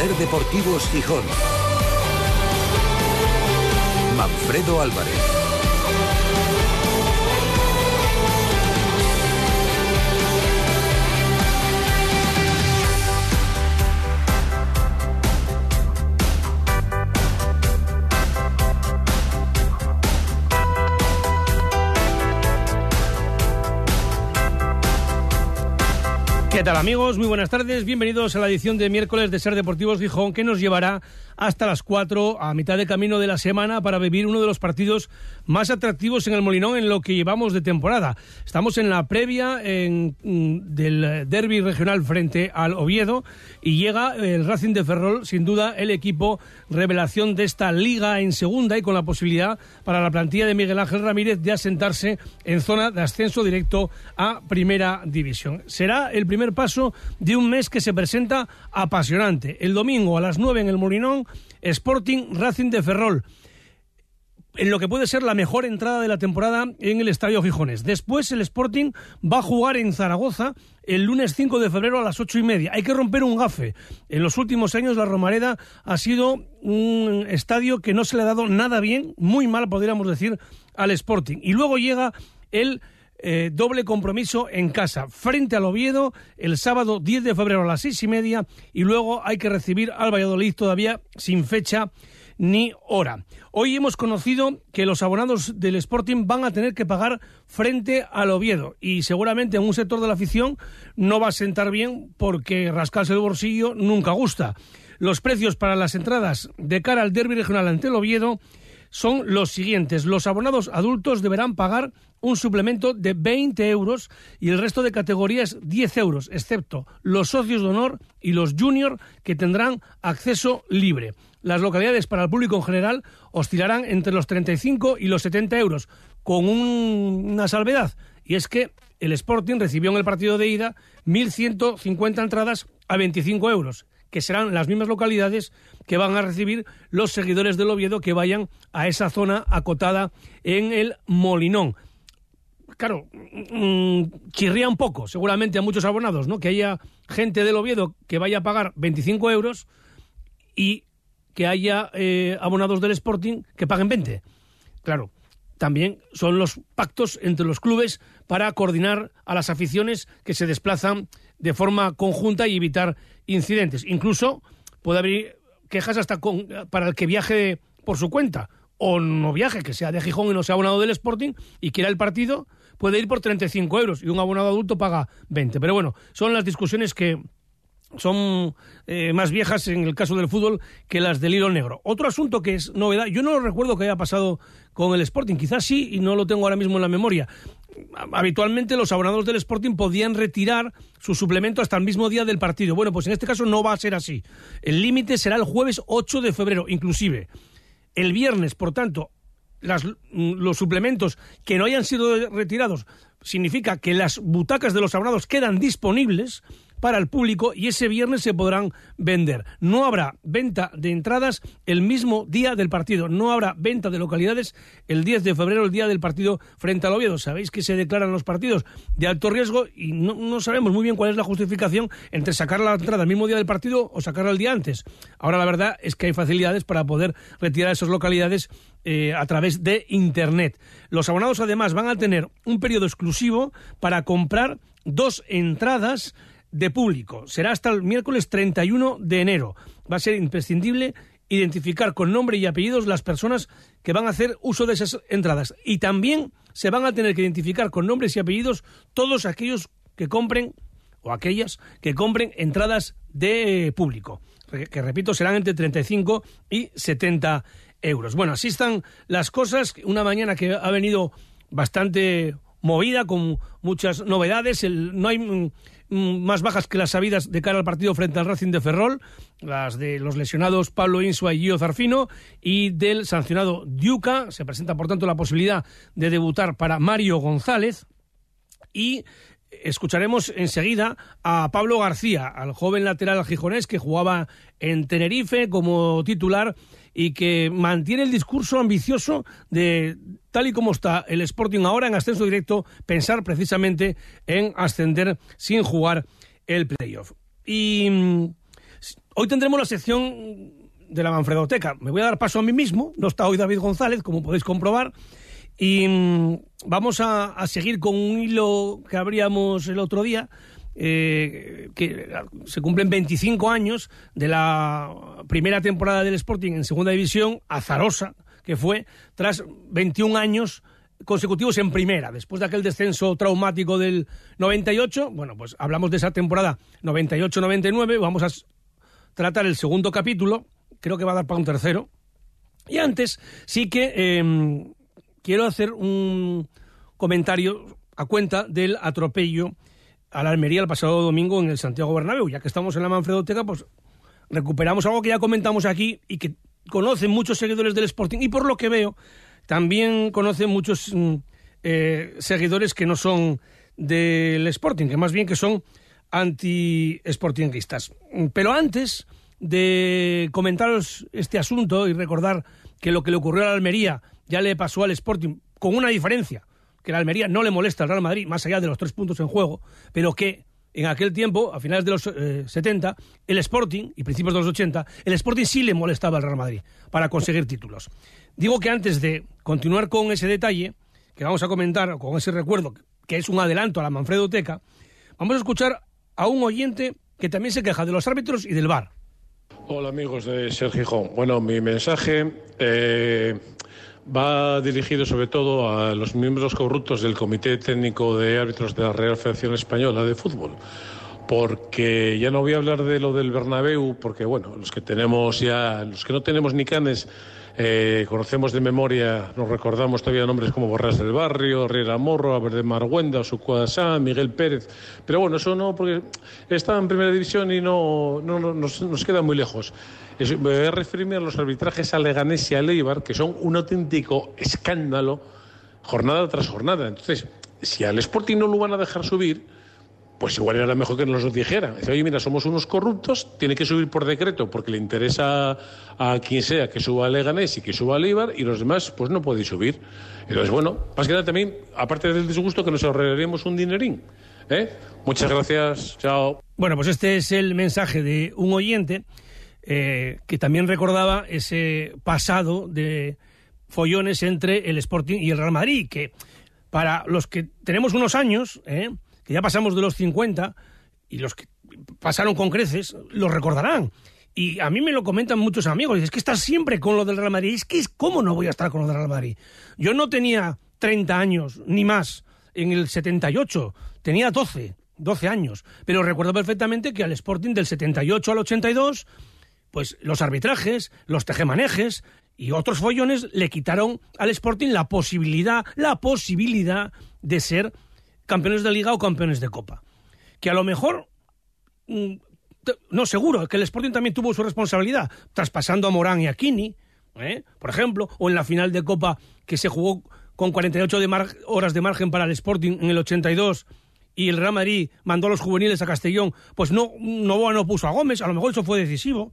Ser Deportivos Gijón. Manfredo Álvarez. ¿Qué tal amigos? Muy buenas tardes. Bienvenidos a la edición de miércoles de Ser Deportivos Gijón que nos llevará hasta las 4 a mitad de camino de la semana para vivir uno de los partidos más atractivos en el Molinón en lo que llevamos de temporada. Estamos en la previa mm, del derby regional frente al Oviedo y llega el Racing de Ferrol, sin duda el equipo revelación de esta liga en segunda y con la posibilidad para la plantilla de Miguel Ángel Ramírez de asentarse en zona de ascenso directo a Primera División. Será el primer paso de un mes que se presenta apasionante. El domingo a las 9 en el Molinón, Sporting Racing de Ferrol en lo que puede ser la mejor entrada de la temporada en el Estadio Gijones. Después el Sporting va a jugar en Zaragoza el lunes 5 de febrero a las ocho y media. Hay que romper un gafe. En los últimos años la Romareda ha sido un estadio que no se le ha dado nada bien, muy mal podríamos decir, al Sporting. Y luego llega el eh, doble compromiso en casa, frente al Oviedo, el sábado 10 de febrero a las seis y media, y luego hay que recibir al Valladolid todavía sin fecha ni hora. Hoy hemos conocido que los abonados del Sporting van a tener que pagar frente al Oviedo y seguramente en un sector de la afición no va a sentar bien porque rascarse el bolsillo nunca gusta. Los precios para las entradas de cara al derby regional ante el Oviedo son los siguientes. Los abonados adultos deberán pagar un suplemento de 20 euros y el resto de categorías 10 euros, excepto los socios de honor y los junior que tendrán acceso libre. Las localidades para el público en general oscilarán entre los 35 y los 70 euros, con una salvedad, y es que el Sporting recibió en el partido de ida 1.150 entradas a 25 euros que serán las mismas localidades que van a recibir los seguidores del Oviedo que vayan a esa zona acotada en el Molinón. Claro, mm, chirría un poco, seguramente a muchos abonados, ¿no? Que haya gente del Oviedo que vaya a pagar 25 euros y que haya eh, abonados del Sporting que paguen 20. Claro, también son los pactos entre los clubes para coordinar a las aficiones que se desplazan de forma conjunta y evitar incidentes. Incluso puede haber quejas hasta con, para el que viaje por su cuenta o no viaje, que sea de Gijón y no sea abonado del Sporting y quiera el partido, puede ir por 35 euros y un abonado adulto paga 20. Pero bueno, son las discusiones que son eh, más viejas en el caso del fútbol que las del hilo negro. Otro asunto que es novedad, yo no recuerdo que haya pasado con el Sporting, quizás sí y no lo tengo ahora mismo en la memoria. Habitualmente los abonados del Sporting podían retirar su suplemento hasta el mismo día del partido. Bueno, pues en este caso no va a ser así. El límite será el jueves 8 de febrero, inclusive. El viernes, por tanto, los suplementos que no hayan sido retirados significa que las butacas de los abonados quedan disponibles para el público y ese viernes se podrán vender. No habrá venta de entradas el mismo día del partido. No habrá venta de localidades el 10 de febrero, el día del partido frente al Oviedo. Sabéis que se declaran los partidos de alto riesgo y no, sabemos muy bien cuál es la justificación entre sacar la entrada el mismo día del partido o sacarla el día antes. Ahora la verdad es que hay facilidades para poder retirar esas localidades eh, a través de Internet. Los abonados además van a tener un periodo exclusivo para comprar dos entradas de público. Será hasta el miércoles 31 de enero. Va a ser imprescindible identificar con nombre y apellidos las personas que van a hacer uso de esas entradas. Y también se van a tener que identificar con nombres y apellidos todos aquellos que compren o aquellas que compren entradas de público, que repito serán entre 35 y 70 euros. Bueno, así están las cosas. Una mañana que ha venido bastante movida con muchas novedades. no hay más bajas que las sabidas de cara al partido frente al Racing de Ferrol, las de los lesionados Pablo Insua y Gio Zarfino, y del sancionado Diuca. Se presenta, por tanto, la posibilidad de debutar para Mario González. Y escucharemos enseguida a Pablo García, al joven lateral gijonés que jugaba en Tenerife como titular y que mantiene el discurso ambicioso de, tal y como está el Sporting ahora en ascenso directo, pensar precisamente en ascender sin jugar el playoff. Y mm, Hoy tendremos la sección de la Manfredoteca. Me voy a dar paso a mí mismo, no está hoy David González, como podéis comprobar, y mm, vamos a, seguir con un hilo que abríamos el otro día, eh, que se cumplen 25 años de la primera temporada del Sporting en Segunda División, azarosa, que fue tras 21 años consecutivos en primera, después de aquel descenso traumático del 98, bueno, pues hablamos de esa temporada 98-99, vamos a tratar el segundo capítulo, creo que va a dar para un tercero. Y antes sí que em, quiero hacer un comentario a cuenta del atropello a la Almería el pasado domingo en el Santiago Bernabéu. Ya que estamos en la Manfredoteca, pues recuperamos algo que ya comentamos aquí y que conocen muchos seguidores del Sporting y por lo que veo también conocen muchos mm, eh, seguidores que no son del Sporting, que más bien que son anti-sportingistas. Pero antes de comentaros este asunto y recordar que lo que le ocurrió a la Almería ya le pasó al Sporting con una diferencia, que la Almería no le molesta al Real Madrid, más allá de los tres puntos en juego, pero que en aquel tiempo, a finales de los 70, eh, el Sporting, y principios de los 80, el Sporting sí le molestaba al Real Madrid para conseguir títulos. Digo que antes de continuar con ese detalle, que vamos a comentar, con ese recuerdo, que es un adelanto a la Manfredo Teca, vamos a escuchar a un oyente que también se queja de los árbitros y del VAR. Hola amigos de Sergio Gijón. Bueno, mi mensaje eh, va dirigido sobre todo a los miembros corruptos del Comité Técnico de Árbitros de la Real Federación Española de Fútbol. Porque ya no voy a hablar de lo del Bernabéu, porque bueno, los que tenemos ya, los que no tenemos ni canes, eh, conocemos de memoria, nos recordamos todavía nombres como Borras del Barrio, Riera Morro, Verde Marguenda, Sucuadasá, Miguel Pérez. Pero bueno, eso no, porque está en primera división y no, nos, queda muy lejos. me voy a referirme a los arbitrajes a Leganés y a Leibar, que son un auténtico escándalo jornada tras jornada. Entonces, si al Sporting no lo van a dejar subir, pues igual era mejor que nos lo dijera. Dice, oye, mira, somos unos corruptos, tiene que subir por decreto porque le interesa a quien sea que suba a Leganés y que suba a Leibar y los demás pues no pueden subir. Entonces, bueno, más que nada también, aparte del disgusto, que nos ahorraríamos un dinerín. ¿eh? Muchas gracias, chao. Bueno, pues este es el mensaje de un oyente eh, que también recordaba ese pasado de follones entre el Sporting y el Real Madrid, que para los que tenemos unos años... ¿eh? Ya pasamos de los 50 y los que pasaron con creces lo recordarán. Y a mí me lo comentan muchos amigos. Es que estás siempre con lo del Real Madrid. Es que, ¿cómo no voy a estar con lo del Real Madrid? Yo no tenía 30 años, ni más, en el 78. Tenía 12, 12 años. Pero recuerdo perfectamente que al Sporting del 78 al 82, pues los arbitrajes, los tejemanejes y otros follones le quitaron al Sporting la posibilidad, la posibilidad de ser campeones de liga o campeones de copa. Que a lo mejor, mm, no seguro, que el Sporting también tuvo su responsabilidad, traspasando a Morán y a Kini, ¿eh? por ejemplo, o en la final de copa que se jugó con 48 de horas de margen para el Sporting en el 82 y el Real Madrid mandó a los juveniles a Castellón, pues no, no, no puso a Gómez, a lo mejor eso fue decisivo.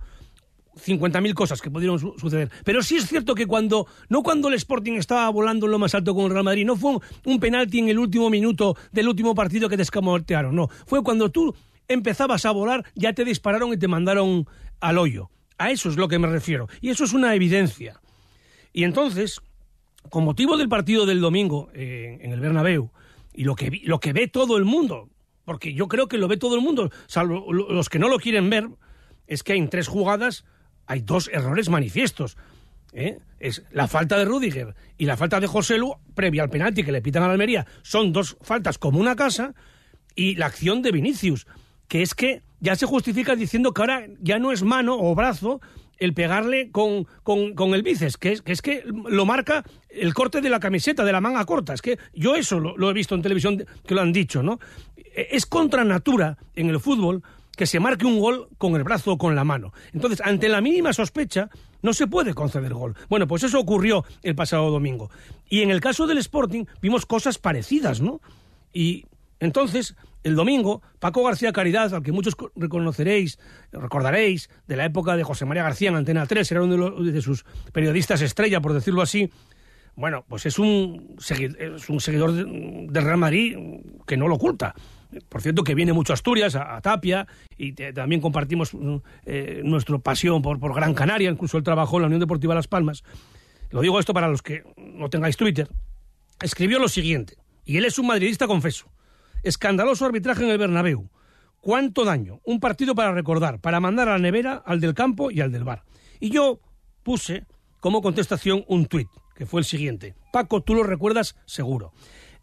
50.000 cosas que pudieron suceder. Pero sí es cierto que cuando, no cuando el Sporting estaba volando en lo más alto con el Real Madrid, no fue un, penalti en el último minuto del último partido que te escamotearon, no. Fue cuando tú empezabas a volar, ya te dispararon y te mandaron al hoyo. A eso es lo que me refiero. Y eso es una evidencia. Y entonces, con motivo del partido del domingo eh, en el Bernabéu, y lo que, lo que ve todo el mundo, porque yo creo que lo ve todo el mundo, salvo los que no lo quieren ver, es que en tres jugadas hay dos errores manifiestos. ¿eh? Es la falta de Rudiger y la falta de José Lu, previa al penalti que le pitan a la Almería, son dos faltas como una casa, y la acción de Vinicius, que es que ya se justifica diciendo que ahora ya no es mano o brazo el pegarle con, con, el bíceps, que es, que es que lo marca el corte de la camiseta, de la manga corta. Es que yo eso lo, lo he visto en televisión que lo han dicho, ¿no? Es contra natura en el fútbol que se marque un gol con el brazo o con la mano. Entonces, ante la mínima sospecha, no se puede conceder gol. Bueno, pues eso ocurrió el pasado domingo. Y en el caso del Sporting vimos cosas parecidas, ¿no? Y entonces, el domingo, Paco García Caridad, al que muchos reconoceréis, recordaréis, de la época de José María García en Antena 3, era uno de, sus periodistas estrella, por decirlo así, bueno, pues es un, es un seguidor del Real Madrid que no lo oculta. Por cierto, que viene mucho Asturias, a, Tapia, y también compartimos eh, nuestra pasión por, por Gran Canaria, incluso el trabajo en la Unión Deportiva Las Palmas. Lo digo esto para los que no tengáis Twitter. Escribió lo siguiente, y él es un madridista confeso. Escandaloso arbitraje en el Bernabéu. ¿Cuánto daño? Un partido para recordar, para mandar a la nevera al del campo y al del bar. Y yo puse como contestación un tuit, que fue el siguiente. Paco, tú lo recuerdas seguro.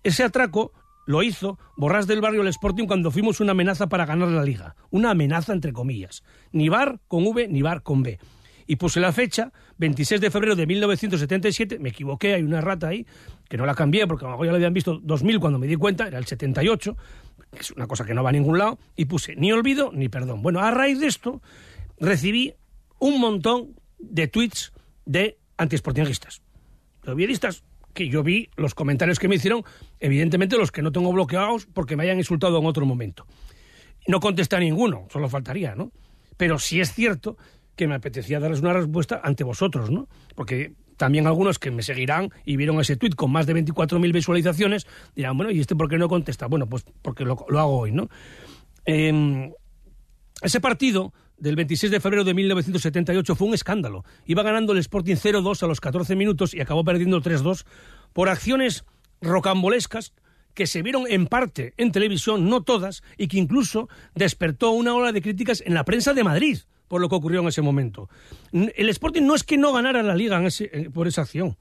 Ese atraco lo hizo Borrás del Barrio el Sporting cuando fuimos una amenaza para ganar la liga. Una amenaza entre comillas. Ni bar con V ni bar con B. Y puse la fecha, 26 de febrero de 1977, me equivoqué, hay una rata ahí, que no la cambié porque a ya lo habían visto 2000 cuando me di cuenta, era el 78, que es una cosa que no va a ningún lado, y puse ni olvido ni perdón. Bueno, a raíz de esto recibí un montón de tweets de antiesportinguistas, de obviedistas, que yo vi los comentarios que me hicieron, evidentemente los que no tengo bloqueados porque me hayan insultado en otro momento. No contesté a ninguno, solo faltaría, ¿no? Pero sí es cierto que me apetecía darles una respuesta ante vosotros, ¿no? Porque también algunos que me seguirán y vieron ese tuit con más de 24.000 visualizaciones dirán, bueno, ¿y este por qué no contesta? Bueno, pues porque lo, hago hoy, ¿no? Em, ese partido del 26 de febrero de 1978 fue un escándalo. Iba ganando el Sporting 0-2 a los 14 minutos y acabó perdiendo 3-2 por acciones rocambolescas que se vieron en parte en televisión, no todas, y que incluso despertó una ola de críticas en la prensa de Madrid por lo que ocurrió en ese momento. El Sporting no es que no ganara la liga por esa acción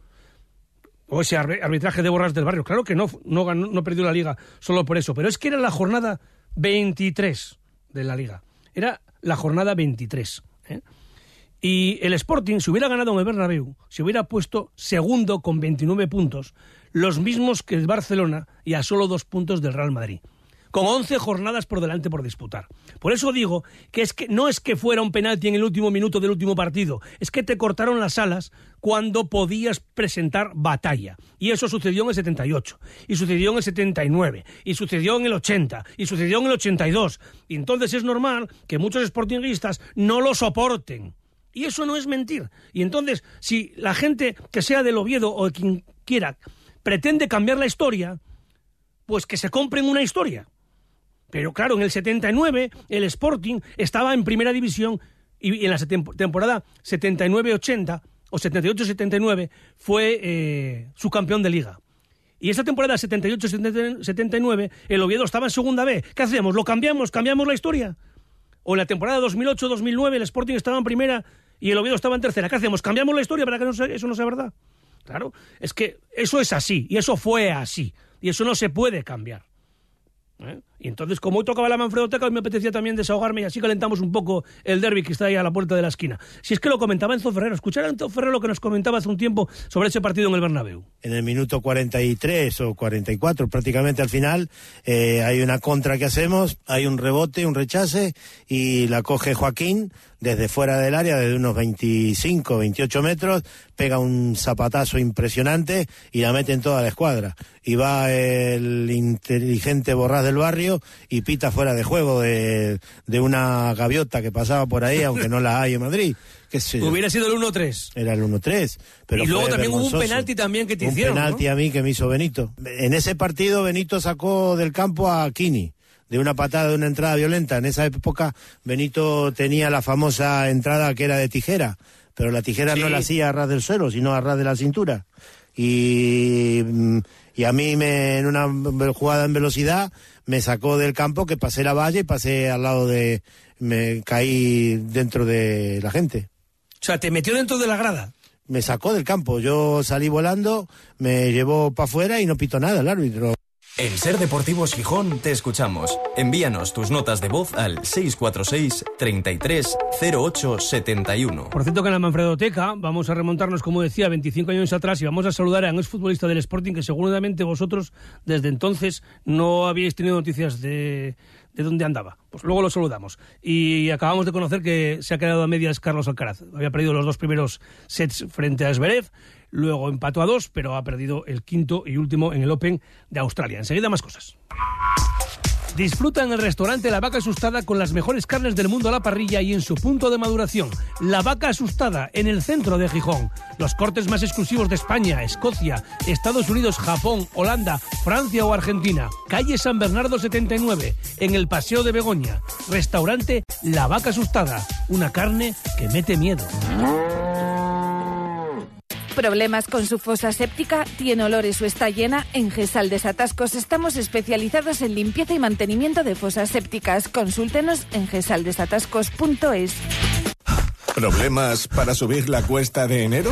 o ese arbitraje de Borras del Barrio. Claro que no, no, no perdió la liga solo por eso, pero es que era la jornada 23 de la liga. Era la jornada 23. ¿eh? Y el Sporting, si hubiera ganado en el Bernabéu, se hubiera puesto segundo con 29 puntos, los mismos que el Barcelona y a solo dos puntos del Real Madrid con 11 jornadas por delante por disputar. Por eso digo que es que no es que fuera un penalti en el último minuto del último partido, es que te cortaron las alas cuando podías presentar batalla. Y eso sucedió en el 78, y sucedió en el 79, y sucedió en el 80, y sucedió en el 82. Y entonces es normal que muchos sportingistas no lo soporten. Y eso no es mentir. Y entonces, si la gente que sea del Oviedo o quien quiera pretende cambiar la historia, pues que se compren una historia. Pero claro, en el 79 el Sporting estaba en primera división y en la temporada 79-80 o 78-79 fue eh, su campeón de liga. Y esa temporada 78-79 el Oviedo estaba en segunda B. ¿Qué hacemos? ¿Lo cambiamos? ¿Cambiamos la historia? O en la temporada 2008-2009 el Sporting estaba en primera y el Oviedo estaba en tercera. ¿Qué hacemos? ¿Cambiamos la historia para que eso no sea verdad? Claro, es que eso es así y eso fue así y eso no se puede cambiar. ¿eh? Y entonces, como hoy tocaba la Manfredoteca, me apetecía también desahogarme y así calentamos un poco el derby que está ahí a la puerta de la esquina. Si es que lo comentaba Enzo Ferrero, escuchar a Enzo Ferrero lo que nos comentaba hace un tiempo sobre ese partido en el Bernabéu. En el minuto 43 o 44, prácticamente al final, eh, hay una contra que hacemos, hay un rebote, un rechace y la coge Joaquín desde fuera del área, desde unos 25, 28 metros, pega un zapatazo impresionante y la mete en toda la escuadra. Y va el inteligente Borrás del Barrio y pita fuera de juego de, una gaviota que pasaba por ahí, aunque no la hay en Madrid. Hubiera sido el 1-3. Era el 1-3. y luego también hubo un penalti también que te hicieron. Un penalti a mí que me hizo Benito. En ese partido Benito sacó del campo a Kini de una patada, de una entrada violenta. En esa época Benito tenía la famosa entrada que era de tijera, pero la tijera no la hacía a ras del suelo, sino a ras de la cintura. Y, mm, y a mí me, en una jugada en velocidad me sacó del campo que pasé la valla y pasé al lado de... me caí dentro de la gente. O sea, te metió dentro de la grada. Me sacó del campo. Yo salí volando, me llevó para afuera y no pito nada el árbitro. En Ser Deportivos Gijón te escuchamos. Envíanos tus notas de voz al 646 33 08 71. Por cierto que en la Manfredoteca vamos a remontarnos, como decía, 25 años atrás y vamos a saludar a un exfutbolista del Sporting que seguramente vosotros desde entonces no habíais tenido noticias de, de dónde andaba. Pues luego lo saludamos. Y acabamos de conocer que se ha quedado a medias Carlos Alcaraz. Había perdido los dos primeros sets frente a Zverev luego empató a dos, pero ha perdido el quinto y último en el Open de Australia. Enseguida más cosas. Disfruta en el restaurante La Vaca Asustada con las mejores carnes del mundo a la parrilla y en su punto de maduración. La Vaca Asustada en el centro de Gijón. Los cortes más exclusivos de España, Escocia, Estados Unidos, Japón, Holanda, Francia o Argentina. Calle San Bernardo 79, en el Paseo de Begoña. Restaurante La Vaca Asustada. Una carne que mete miedo. ¿Problemas con su fosa séptica? ¿Tiene olores o está llena? En Gesal Desatascos estamos especializados en limpieza y mantenimiento de fosas sépticas. Consúltenos en gesaldesatascos.es. ¿Problemas para subir la cuesta de enero?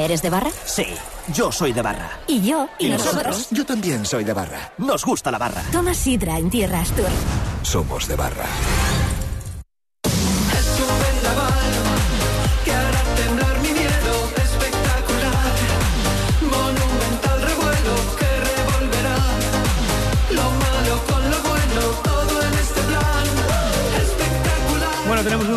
¿Eres de barra? Sí, yo soy de barra. ¿Y yo? ¿Y, nosotros? Yo también soy de barra. Nos gusta la barra. Toma sidra en Tierra Astur. Somos de barra.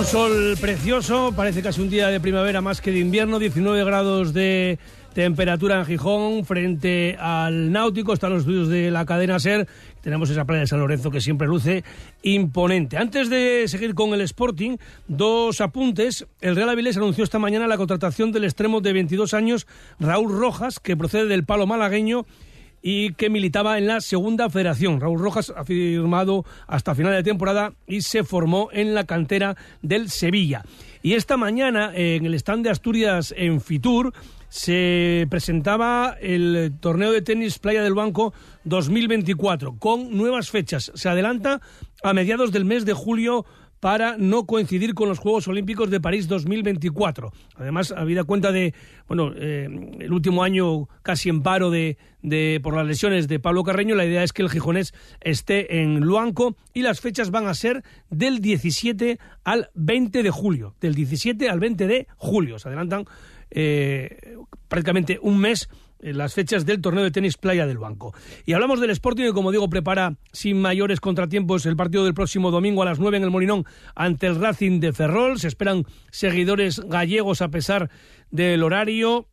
Un sol precioso, parece casi un día de primavera más que de invierno, 19 grados de temperatura en Gijón frente al Náutico, están los estudios de la cadena SER, tenemos esa playa de San Lorenzo que siempre luce imponente. Antes de seguir con el Sporting, dos apuntes. El Real Avilés anunció esta mañana la contratación del extremo de 22 años, Raúl Rojas, que procede del palo malagueño y que militaba en la segunda federación. Raúl Rojas ha firmado hasta final de temporada y se formó en la cantera del Sevilla. Y esta mañana en el stand de Asturias en Fitur se presentaba el torneo de tenis Playa del Banco 2024 con nuevas fechas. Se adelanta a mediados del mes de julio para no coincidir con los Juegos Olímpicos de París 2024. Además, habida cuenta de, bueno, eh, el último año casi en paro de, de, por las lesiones de Pablo Carreño, la idea es que el gijonés esté en Luanco y las fechas van a ser del 17 al 20 de julio. Del 17 al 20 de julio. Se adelantan eh, prácticamente un mes las fechas del torneo de tenis Playa del Banco. Y hablamos del Sporting que, como digo, prepara sin mayores contratiempos el partido del próximo domingo a las 9 en el Molinón ante el Racing de Ferrol. Se esperan seguidores gallegos a pesar del horario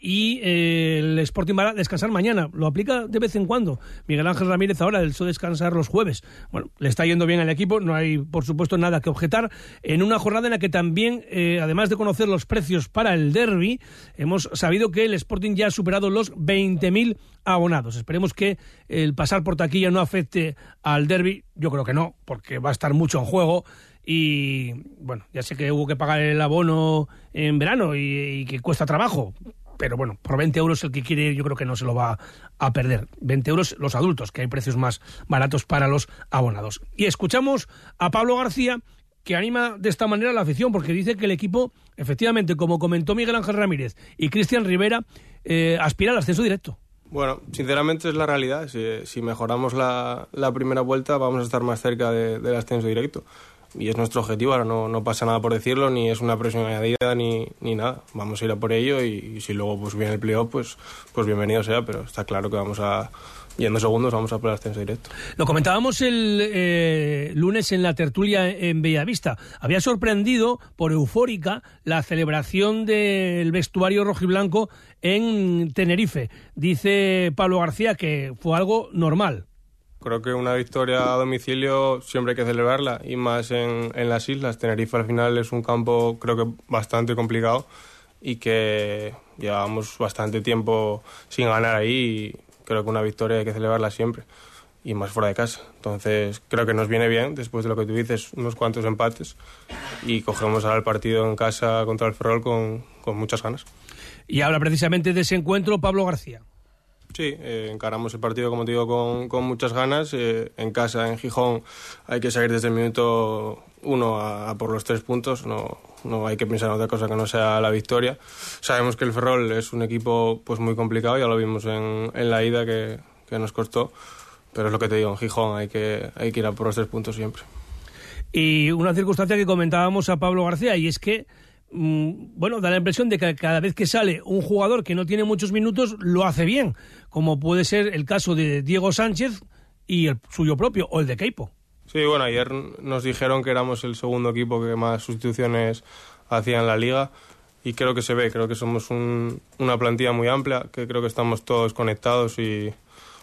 y eh, el Sporting va a descansar mañana. Lo aplica de vez en cuando. Miguel Ángel Ramírez ahora, él suele descansar los jueves. Bueno, le está yendo bien al equipo, no hay, por supuesto, nada que objetar. En una jornada en la que también, eh, además de conocer los precios para el derby, hemos sabido que el Sporting ya ha superado los 20.000 abonados. Esperemos que el pasar por taquilla no afecte al derby. Yo creo que no, porque va a estar mucho en juego y bueno, ya sé que hubo que pagar el abono en verano y que cuesta trabajo, pero bueno, por 20 euros el que quiere ir yo creo que no se lo va a perder. 20 euros los adultos, que hay precios más baratos para los abonados. Y escuchamos a Pablo García que anima de esta manera la afición, porque dice que el equipo, efectivamente, como comentó Miguel Ángel Ramírez y Cristian Rivera, eh, aspira al ascenso directo. Bueno, sinceramente es la realidad. Si, mejoramos la, primera vuelta, vamos a estar más cerca del ascenso directo. Y es nuestro objetivo, ahora no, pasa nada por decirlo, ni es una presión añadida, ni, ni nada. Vamos a ir a por ello y, si luego pues viene el playoff, pues, pues bienvenido sea, pero está claro que vamos a, y en dos segundos vamos a por el ascenso directo. Lo comentábamos el eh, lunes en la tertulia en Bellavista. Había sorprendido por eufórica la celebración del vestuario rojiblanco en Tenerife. Dice Pablo García que fue algo normal. Creo que una victoria a domicilio siempre hay que celebrarla y más en, en las islas. Tenerife al final es un campo creo que bastante complicado y que llevamos bastante tiempo sin ganar ahí y creo que una victoria hay que celebrarla siempre y más fuera de casa. Entonces creo que nos viene bien, después de lo que tú dices, unos cuantos empates y cogemos ahora el partido en casa contra el Ferrol con, con muchas ganas. Y habla precisamente de ese encuentro Pablo García. Sí, eh, encaramos el partido, como te digo, con, con muchas ganas. Eh, en casa, en Gijón, hay que salir desde el minuto uno a, por los tres puntos. No, no hay que pensar en otra cosa que no sea la victoria. Sabemos que el Ferrol es un equipo pues muy complicado, ya lo vimos en, en la ida que, que, nos costó. Pero es lo que te digo, en Gijón hay que, hay que ir a por los tres puntos siempre. Y una circunstancia que comentábamos a Pablo García, y es que bueno, da la impresión de que cada vez que sale un jugador que no tiene muchos minutos, lo hace bien, como puede ser el caso de Diego Sánchez y el suyo propio, o el de Keipo. Sí, bueno, ayer nos dijeron que éramos el segundo equipo que más sustituciones hacía en la liga y creo que se ve, creo que somos una plantilla muy amplia, que creo que estamos todos conectados y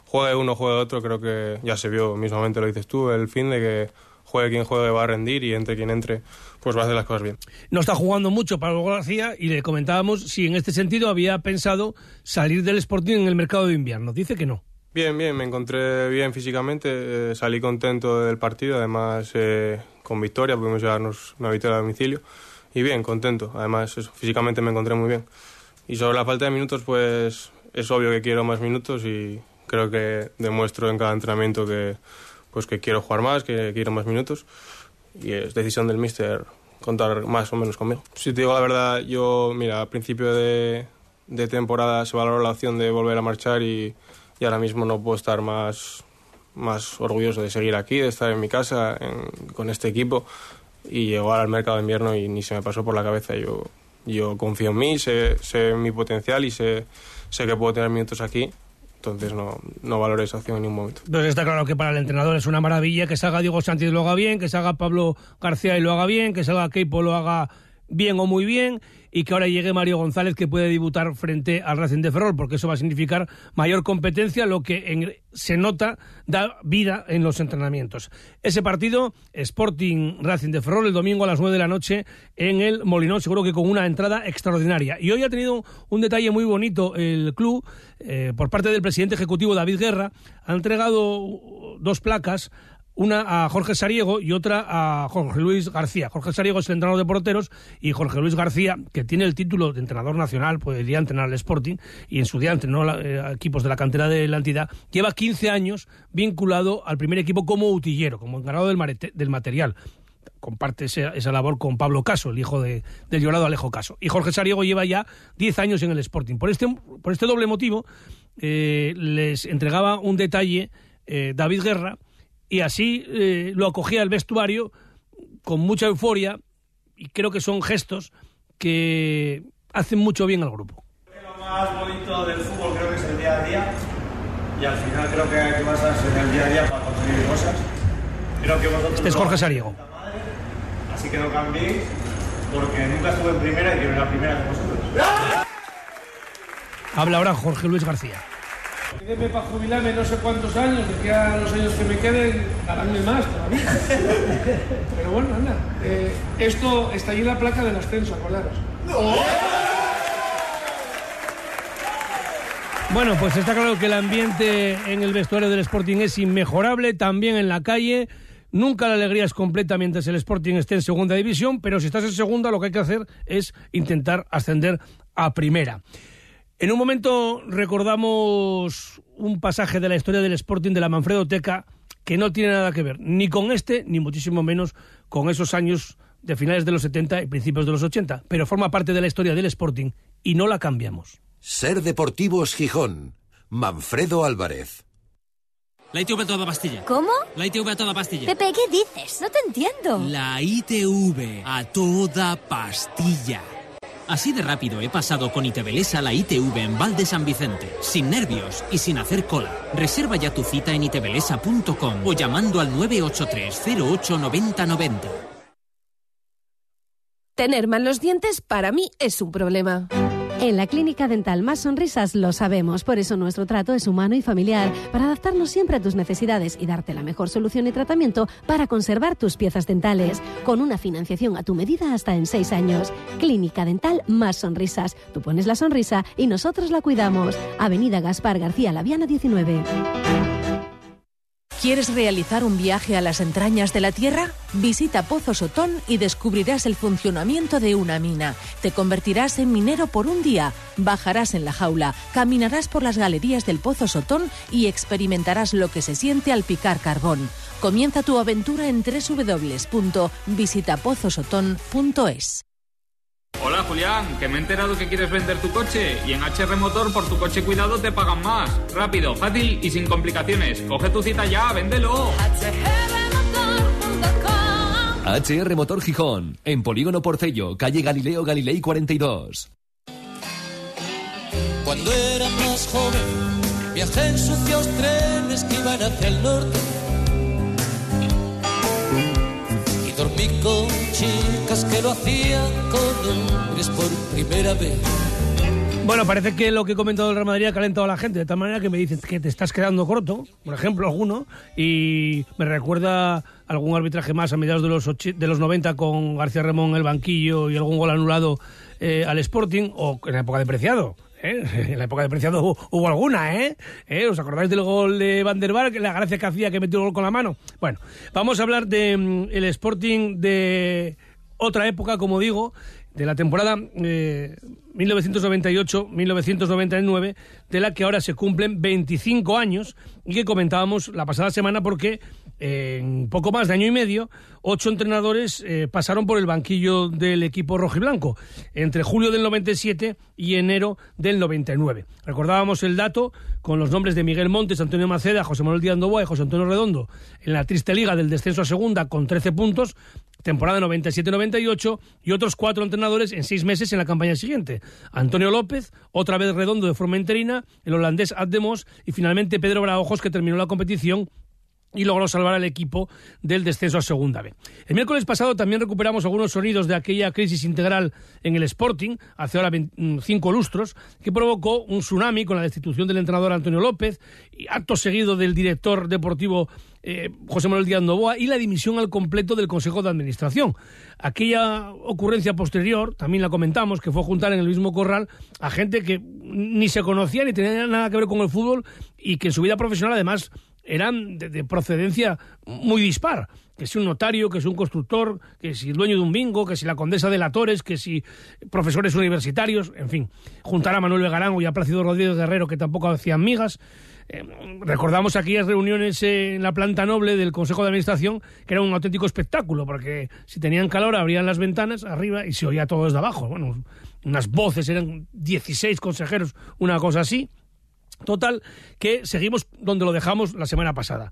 juegue uno, juegue otro, creo que ya se vio, mismamente lo dices tú, el fin de que juegue quien juegue va a rendir y entre quien entre pues va a hacer las cosas bien. No está jugando mucho Pablo García y le comentábamos si en este sentido había pensado salir del Sporting en el mercado de invierno. Dice que no. Bien, bien, me encontré bien físicamente, eh, salí contento del partido, además eh, con victoria, pudimos llevarnos una victoria a domicilio y bien, contento, además físicamente me encontré muy bien. Y sobre la falta de minutos, pues es obvio que quiero más minutos y creo que demuestro en cada entrenamiento que, pues que quiero jugar más, que quiero más minutos y es decisión del míster contar más o menos conmigo. Si te digo la verdad, yo, mira, a principio de, de temporada se valoró la opción de volver a marchar y, y, ahora mismo no puedo estar más, más orgulloso de seguir aquí, de estar en mi casa con este equipo y llegar al mercado de invierno y ni se me pasó por la cabeza. Yo, yo confío en mí, sé, sé mi potencial y sé, sé que puedo tener minutos aquí entonces no, no valoro esa acción en ningún momento. Entonces está claro que para el entrenador es una maravilla que salga Diego Sánchez y lo haga bien, que salga Pablo García y lo haga bien, que salga Keipo lo haga bien o muy bien y que ahora llegue Mario González que puede debutar frente al Racing de Ferrol, porque eso va a significar mayor competencia, lo que se nota da vida en los entrenamientos. Ese partido, Sporting Racing de Ferrol, el domingo a las 9 de la noche en el Molinón, seguro que con una entrada extraordinaria. Y hoy ha tenido un detalle muy bonito el club, eh, por parte del presidente ejecutivo David Guerra, ha entregado dos placas una a Jorge Sariego y otra a Jorge Luis García. Jorge Sariego es el entrenador de porteros y Jorge Luis García, que tiene el título de entrenador nacional, podría entrenar al Sporting y en su día entrenó a eh, equipos de la cantera de la entidad, lleva 15 años vinculado al primer equipo como utillero, como encargado del, del material comparte esa, labor con Pablo Caso, el hijo de, del llorado Alejo Caso. Y Jorge Sariego lleva ya 10 años en el Sporting. Por este, por este doble motivo, eh, les entregaba un detalle eh, David Guerra, y así eh, lo acogía el vestuario con mucha euforia y creo que son gestos que hacen mucho bien al grupo. Lo más bonito del fútbol creo que es el día a día y al final creo que hay que basarse en el día a día para conseguir cosas. Creo que vosotros este es Jorge Sariego. Así que no cambiéis porque nunca estuve en primera y quiero ir a primera con vosotros. Habla ahora Jorge Luis García. Quédeme para jubilarme no sé cuántos años, de que a los años que me queden, haránme más todavía. Pero bueno, anda. Eh, esto está ahí la placa del ascenso, acordaros. Bueno, pues está claro que el ambiente en el vestuario del Sporting es inmejorable, también en la calle. Nunca la alegría es completa mientras el Sporting esté en segunda división, pero si estás en segunda lo que hay que hacer es intentar ascender a primera. En un momento recordamos un pasaje de la historia del Sporting de la Manfredo Teca que no tiene nada que ver ni con este, ni muchísimo menos con esos años de finales de los 70 y principios de los 80, pero forma parte de la historia del Sporting y no la cambiamos. Ser Deportivos Gijón. Manfredo Álvarez. La ITV a toda pastilla. ¿Cómo? La ITV a toda pastilla. Pepe, ¿qué dices? No te entiendo. La ITV a toda pastilla. Así de rápido he pasado con Itebelesa la ITV en Val de San Vicente, sin nervios y sin hacer cola. Reserva ya tu cita en itebelesa.com o llamando al 983 08 90 90. Tener mal los dientes para mí es un problema. En la Clínica Dental Más Sonrisas lo sabemos, por eso nuestro trato es humano y familiar, para adaptarnos siempre a tus necesidades y darte la mejor solución y tratamiento para conservar tus piezas dentales, con una financiación a tu medida hasta en seis años. Clínica Dental Más Sonrisas. Tú pones la sonrisa y nosotros la cuidamos. Avenida Gaspar García Laviana 19. ¿Quieres realizar un viaje a las entrañas de la Tierra? Visita Pozo Sotón y descubrirás el funcionamiento de una mina. Te convertirás en minero por un día, bajarás en la jaula, caminarás por las galerías del Pozo Sotón y experimentarás lo que se siente al picar carbón. Comienza tu aventura en www.visitapozosotón.es. Hola Julián, que me he enterado que quieres vender tu coche y en HR Motor por tu coche cuidado te pagan más. Rápido, fácil y sin complicaciones. Coge tu cita ya, véndelo. HR Motor Gijón, en Polígono Porcello, calle Galileo Galilei 42. Cuando era más joven, viajé en sucios trenes que iban hacia el norte. Dormí con chicas que lo hacían con hombres por primera vez. Bueno, parece que lo que he comentado del Real Madrid ha calentado a la gente, de tal manera que me dicen que te estás quedando corto, por ejemplo, alguno, y me recuerda algún arbitraje más a mediados de los, de los 90 con García Ramón en el banquillo y algún gol anulado eh, al Sporting, o en la época de Preciado. ¿Eh? En la época de Preciado hubo, alguna, ¿eh? ¿eh? ¿Os acordáis del gol de Van der la gracia que hacía que metió el gol con la mano? Bueno, vamos a hablar de mm, Sporting de otra época, como digo, de la temporada eh, 1998-1999, de la que ahora se cumplen 25 años y que comentábamos la pasada semana porque en poco más de año y medio, ocho entrenadores eh, pasaron por el banquillo del equipo rojiblanco entre julio del 97 y enero del 99. Recordábamos el dato con los nombres de Miguel Montes, Antonio Maceda, José Manuel Díaz Novoa y José Antonio Redondo en la triste liga del descenso a segunda con 13 puntos, temporada 97-98 y otros cuatro entrenadores en seis meses en la campaña siguiente. Antonio López, otra vez redondo de forma interina, el holandés Ademos y finalmente Pedro Braojos que terminó la competición y logró salvar al equipo del descenso a Segunda B. El miércoles pasado también recuperamos algunos sonidos de aquella crisis integral en el Sporting, hace ahora 25 lustros, que provocó un tsunami con la destitución del entrenador Antonio López, y acto seguido del director deportivo eh, José Manuel Díaz Novoa y la dimisión al completo del Consejo de Administración. Aquella ocurrencia posterior, también la comentamos, que fue juntar en el mismo corral a gente que ni se conocía ni tenía nada que ver con el fútbol y que en su vida profesional además eran de, de, procedencia muy dispar. Que si un notario, que si un constructor, que si el dueño de un bingo, que si la condesa de la Torres, que si profesores universitarios, en fin. Juntar a Manuel Vegarango y a Plácido Rodríguez Guerrero, que tampoco hacían migas. Eh, recordamos aquellas reuniones en la planta noble del Consejo de Administración, que era un auténtico espectáculo, porque si tenían calor abrían las ventanas arriba y se oía todo desde abajo. Bueno, unas voces, eran 16 consejeros, una cosa así. Total, que seguimos donde lo dejamos la semana pasada.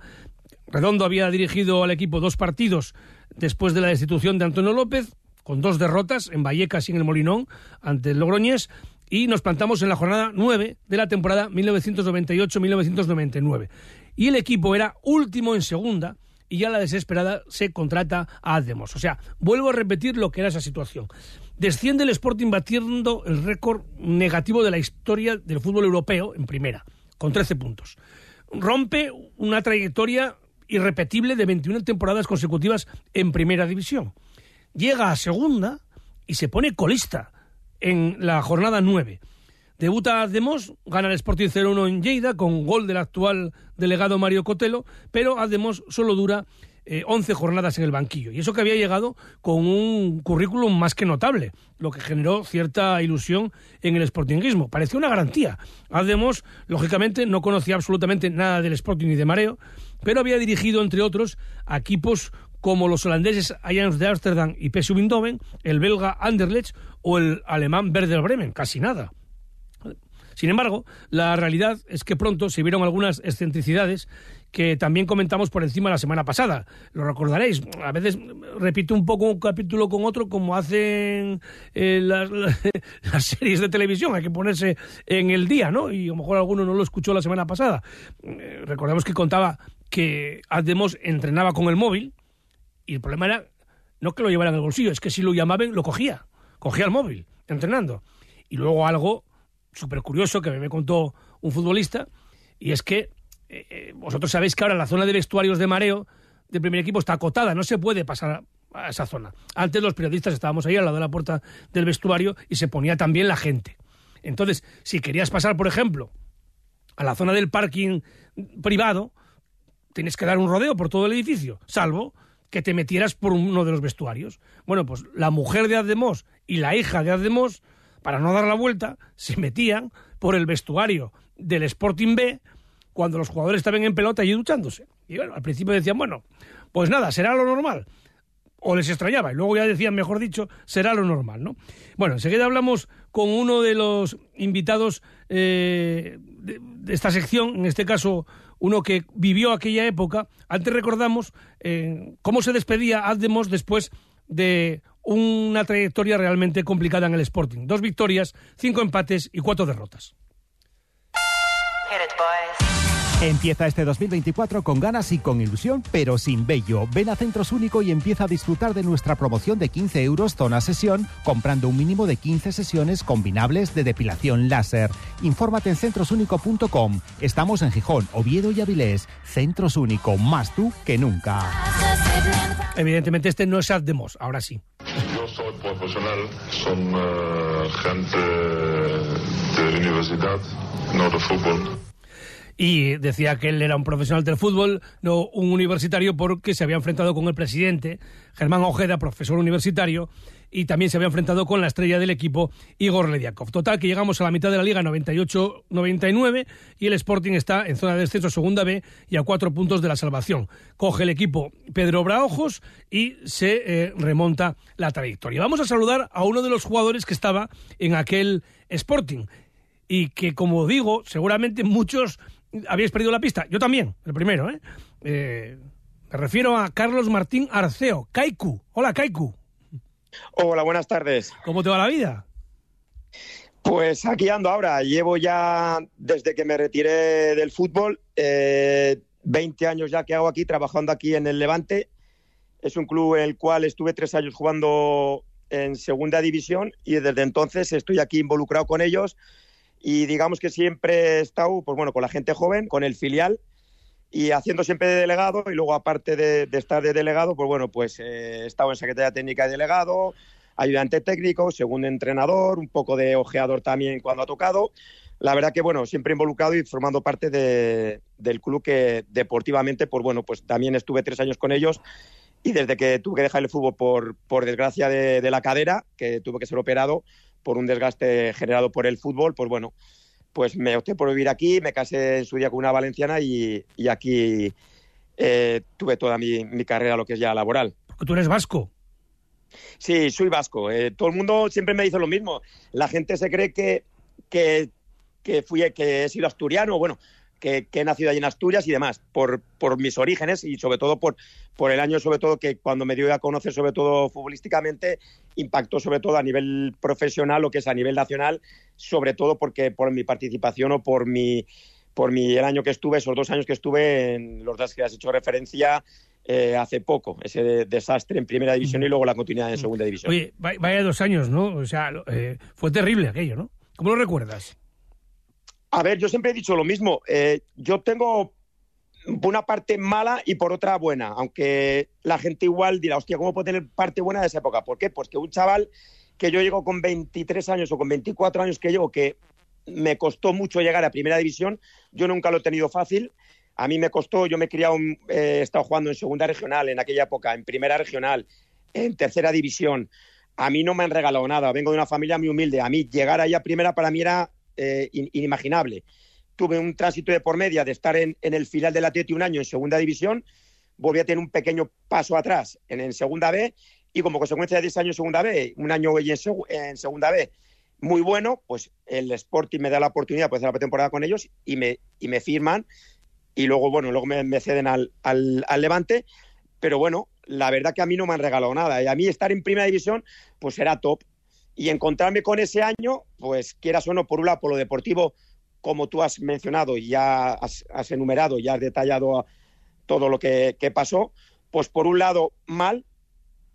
Redondo había dirigido al equipo dos partidos después de la destitución de Antonio López, con dos derrotas en Vallecas y en el Molinón ante el Logroñés, y nos plantamos en la jornada 9 de la temporada 1998-1999. Y el equipo era último en segunda y ya la desesperada se contrata a Ademos. O sea, vuelvo a repetir lo que era esa situación. Desciende el Sporting batiendo el récord negativo de la historia del fútbol europeo en primera, con 13 puntos. Rompe una trayectoria irrepetible de 21 temporadas consecutivas en primera división. Llega a segunda y se pone colista en la jornada 9. Debuta Ademos, gana el Sporting 0-1 en Lleida con gol del actual delegado Mario Cotelo, pero Ademos solo dura eh, 11 jornadas en el banquillo. Y eso que había llegado con un currículum más que notable, lo que generó cierta ilusión en el sportinguismo. Parecía una garantía. Además, lógicamente, no conocía absolutamente nada del Sporting ni de Mareo, pero había dirigido, entre otros, a equipos como los holandeses Ajax de Ámsterdam y PSV Eindhoven, el belga Anderlecht o el alemán Werder Bremen, casi nada. Sin embargo, la realidad es que pronto se vieron algunas excentricidades que también comentamos por encima la semana pasada. Lo recordaréis. A veces repito un poco un capítulo con otro, como hacen eh, las, series de televisión. Hay que ponerse en el día, ¿no? Y a lo mejor alguno no lo escuchó la semana pasada. Eh, recordemos que contaba que Ademos entrenaba con el móvil y el problema era no que lo llevara en el bolsillo, es que si lo llamaban, lo cogía. Cogía el móvil, entrenando. Y luego algo súper curioso que me contó un futbolista, y es que eh, eh, vosotros sabéis que ahora la zona de vestuarios de mareo del primer equipo está acotada, no se puede pasar a esa zona. Antes los periodistas estábamos ahí al lado de la puerta del vestuario y se ponía también la gente. Entonces, si querías pasar, por ejemplo, a la zona del parking privado, tienes que dar un rodeo por todo el edificio, salvo que te metieras por uno de los vestuarios. Bueno, pues la mujer de Ademos y la hija de Ademos, para no dar la vuelta, se metían por el vestuario del Sporting B cuando los jugadores estaban en pelota y duchándose. Y bueno, al principio decían, bueno, pues nada, será lo normal. O les extrañaba, y luego ya decían, mejor dicho, será lo normal, ¿no? Bueno, enseguida hablamos con uno de los invitados eh, de, esta sección, en este caso uno que vivió aquella época. Antes recordamos eh, cómo se despedía Ademos después de una trayectoria realmente complicada en el Sporting. Dos victorias, cinco empates y cuatro derrotas. Empieza este 2024 con ganas y con ilusión, pero sin bello. Ven a Centros Único y empieza a disfrutar de nuestra promoción de 15 euros zona sesión, comprando un mínimo de 15 sesiones combinables de depilación láser. Infórmate en centrosúnico.com. Estamos en Gijón, Oviedo y Avilés. Centros Único, más tú que nunca. Evidentemente este no es Ademos, ahora sí. Yo soy profesional, son uh, gente de universidad, no de fútbol y decía que él era un profesional del fútbol, no un universitario, porque se había enfrentado con el presidente, Germán Ojeda, profesor universitario, y también se había enfrentado con la estrella del equipo, Igor Lediakov. Total, que llegamos a la mitad de la liga, 98-99, y el Sporting está en zona de descenso segunda B y a cuatro puntos de la salvación. Coge el equipo Pedro Braojos y se eh, remonta la trayectoria. Vamos a saludar a uno de los jugadores que estaba en aquel Sporting y que, como digo, seguramente muchos habíais perdido la pista. Yo también, el primero, ¿eh? ¿eh? Me refiero a Carlos Martín Arceo, Kaiku. Hola, Kaiku. Hola, buenas tardes. ¿Cómo te va la vida? Pues aquí ando ahora. Llevo ya, desde que me retiré del fútbol, eh, 20 años ya que hago aquí, trabajando aquí en el Levante. Es un club en el cual estuve tres años jugando en segunda división y desde entonces estoy aquí involucrado con ellos y digamos que siempre he estado pues bueno, con la gente joven, con el filial y haciendo siempre de delegado y luego aparte de, estar de delegado, pues bueno, pues eh, he estado en Secretaría Técnica de delegado, ayudante técnico, segundo entrenador, un poco de ojeador también cuando ha tocado. La verdad que bueno, siempre involucrado y formando parte de, del club que deportivamente, pues bueno, pues también estuve tres años con ellos y desde que tuve que dejar el fútbol por, por desgracia de, de la cadera, que tuve que ser operado, por un desgaste generado por el fútbol, pues bueno, pues me opté por vivir aquí, me casé en su día con una valenciana y, y aquí eh, tuve toda mi, mi, carrera, lo que es ya laboral. Porque tú eres vasco. Sí, soy vasco. Eh, todo el mundo siempre me dice lo mismo. La gente se cree que, que, que, fui, que he sido asturiano. Bueno, que, he nacido allí en Asturias y demás, por, por mis orígenes y sobre todo por, por el año, sobre todo que cuando me dio a conocer, sobre todo futbolísticamente, impactó sobre todo a nivel profesional, lo que es a nivel nacional, sobre todo porque por mi participación o por mi por mi el año que estuve, esos dos años que estuve en los dos que has hecho referencia eh, hace poco, ese de, desastre en primera división y luego la continuidad en segunda división. Oye, vaya dos años, ¿no? O sea, eh, fue terrible aquello, ¿no? ¿Cómo lo recuerdas? A ver, yo siempre he dicho lo mismo. Eh, yo tengo una parte mala y por otra buena, aunque la gente igual dirá, hostia, ¿cómo puedo tener parte buena de esa época? ¿Por qué? Pues que un chaval que yo llego con 23 años o con 24 años que llevo, que me costó mucho llegar a primera división, yo nunca lo he tenido fácil. A mí me costó, yo me he criado, eh, he estado jugando en segunda regional en aquella época, en primera regional, en tercera división. A mí no me han regalado nada, vengo de una familia muy humilde. A mí llegar ahí a primera para mí era eh, inimaginable. Tuve un tránsito de por media de estar en, el final del Atleti un año en segunda división, volví a tener un pequeño paso atrás en, segunda B y como consecuencia de 10 años en segunda B, un año en, en segunda B muy bueno, pues el Sporting me da la oportunidad de hacer la temporada con ellos y me, y me firman y luego, bueno, luego me, ceden al, al, Levante, pero bueno, la verdad que a mí no me han regalado nada y a mí estar en primera división pues era top y encontrarme con ese año, pues quieras o no, por un lado, por lo deportivo, como tú has mencionado y ya has, has enumerado, ya has detallado todo lo que, pasó, pues por un lado mal,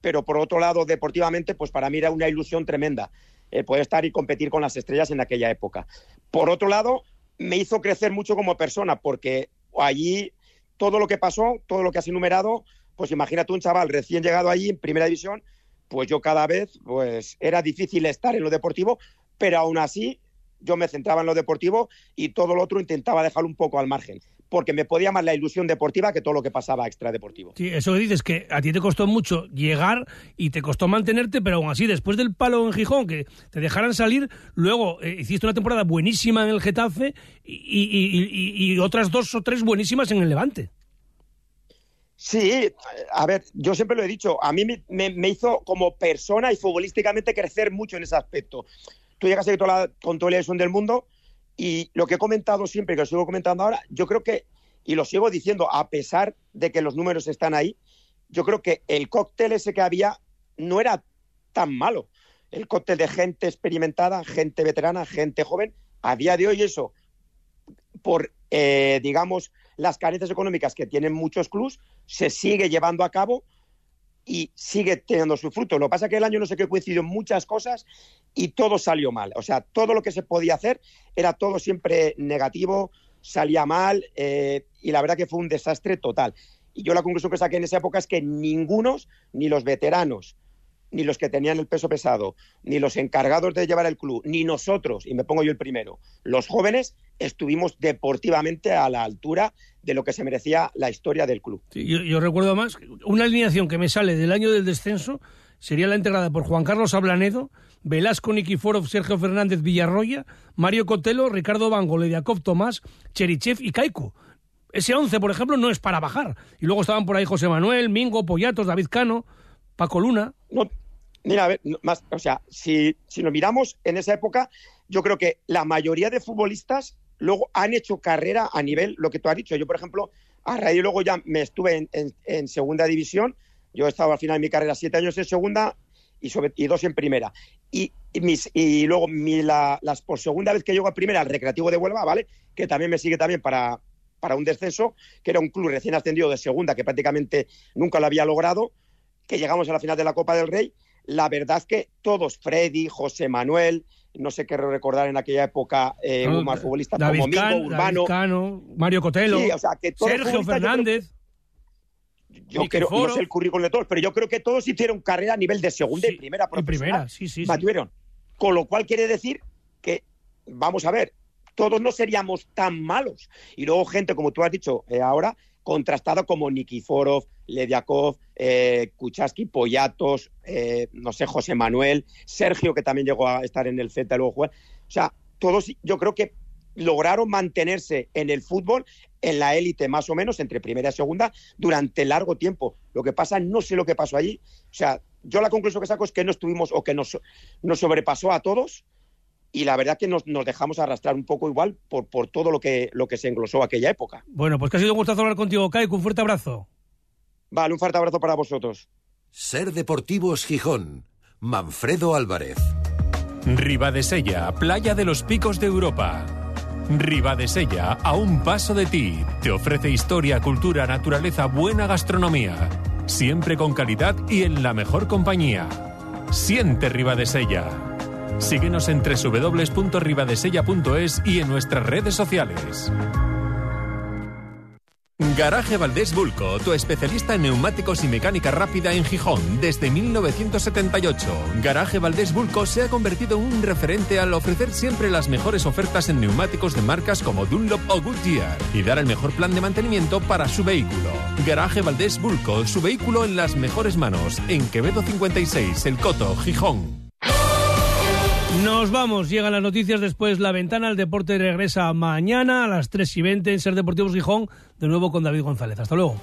pero por otro lado, deportivamente, pues para mí era una ilusión tremenda eh, poder estar y competir con las estrellas en aquella época. Por otro lado, me hizo crecer mucho como persona, porque allí todo lo que pasó, todo lo que has enumerado, pues imagínate un chaval recién llegado allí en primera división, pues yo cada vez, pues era difícil estar en lo deportivo, pero aún así yo me centraba en lo deportivo y todo lo otro intentaba dejarlo un poco al margen porque me podía más la ilusión deportiva que todo lo que pasaba extradeportivo. Sí, eso que dices, que a ti te costó mucho llegar y te costó mantenerte, pero aún así, después del palo en Gijón, que te dejaran salir, luego eh, hiciste una temporada buenísima en el Getafe y, otras dos o tres buenísimas en el Levante. Sí, a ver, yo siempre lo he dicho, a mí me, hizo como persona y futbolísticamente crecer mucho en ese aspecto. Tú llegas a toda con toda la ilusión del mundo, y lo que he comentado siempre, que lo sigo comentando ahora, yo creo que, y lo sigo diciendo, a pesar de que los números están ahí, yo creo que el cóctel ese que había no era tan malo. El cóctel de gente experimentada, gente veterana, gente joven, a día de hoy eso, por, eh, digamos, las carencias económicas que tienen muchos clubs, se sigue llevando a cabo y sigue teniendo su fruto. Lo que pasa es que el año no sé qué coincidió en muchas cosas y todo salió mal. O sea, todo lo que se podía hacer era todo siempre negativo, salía mal eh, y la verdad que fue un desastre total. Y yo la conclusión que saqué en esa época es que ningunos, ni los veteranos, ni los que tenían el peso pesado, ni los encargados de llevar el club, ni nosotros, y me pongo yo el primero, los jóvenes, estuvimos deportivamente a la altura de lo que se merecía la historia del club. yo, recuerdo más, una alineación que me sale del año del descenso sería la integrada por Juan Carlos Ablanedo, Velasco Nikiforov, Sergio Fernández Villarroya, Mario Cotelo, Ricardo Bango, Lediakov Tomás, Cherichev y Caico. Ese once, por ejemplo, no es para bajar. Y luego estaban por ahí José Manuel, Mingo, Pollatos, David Cano. Paco Luna. No, mira, a ver, más, o sea, si, si lo miramos en esa época, yo creo que la mayoría de futbolistas luego han hecho carrera a nivel, lo que tú has dicho. Yo, por ejemplo, a raíz luego ya me estuve en, segunda división. Yo he estado al final de mi carrera siete años en segunda y, dos en primera. Y, y luego mi, las por segunda vez que llego a primera, al Recreativo de Huelva, ¿vale? Que también me sigue también para, para un descenso, que era un club recién ascendido de segunda, que prácticamente nunca lo había logrado que llegamos a la final de la Copa del Rey, la verdad es que todos, Freddy, José Manuel, no sé qué recordar en aquella época, eh, más futbolistas como Mingo, Urbano, Mario Cotelo, Sergio Fernández. Yo creo, no sé el currículum de todos, pero yo creo que todos hicieron carrera a nivel de segunda y primera profesional. primera, sí, sí, Con lo cual quiere decir que, vamos a ver, todos no seríamos tan malos. Y luego gente, como tú has dicho eh, ahora, contrastada como Nikiforov, Lediakov, eh, Kuchaski, Poyatos, eh, no sé, José Manuel, Sergio, que también llegó a estar en el Z y luego jugar. O sea, todos yo creo que lograron mantenerse en el fútbol en la élite más o menos entre primera y segunda durante largo tiempo. Lo que pasa, no sé lo que pasó allí. O sea, yo la conclusión que saco es que no estuvimos o que nos, nos sobrepasó a todos y la verdad que nos, dejamos arrastrar un poco igual por, por todo lo que, lo que se englosó aquella época. Bueno, pues que ha sido un gustazo hablar contigo, Kai. Un fuerte abrazo. Vale, un fuerte abrazo para vosotros. Ser Deportivos Gijón. Manfredo Álvarez. Sella, playa de los picos de Europa. Sella, a un paso de ti, te ofrece historia, cultura, naturaleza, buena gastronomía. Siempre con calidad y en la mejor compañía. Siente Sella. Síguenos en www.ribadesella.es y en nuestras redes sociales. Garaje Valdés Bulco, tu especialista en neumáticos y mecánica rápida en Gijón desde 1978. Garaje Valdés Bulco se ha convertido en un referente al ofrecer siempre las mejores ofertas en neumáticos de marcas como Dunlop o Goodyear y dar el mejor plan de mantenimiento para su vehículo. Garaje Valdés Bulco, su vehículo en las mejores manos, en Quevedo 56, El Coto, Gijón. Nos vamos, llegan las noticias después la ventana, el deporte regresa mañana a las 3 y 20 en Ser Deportivos Gijón, de nuevo con David González. Hasta luego.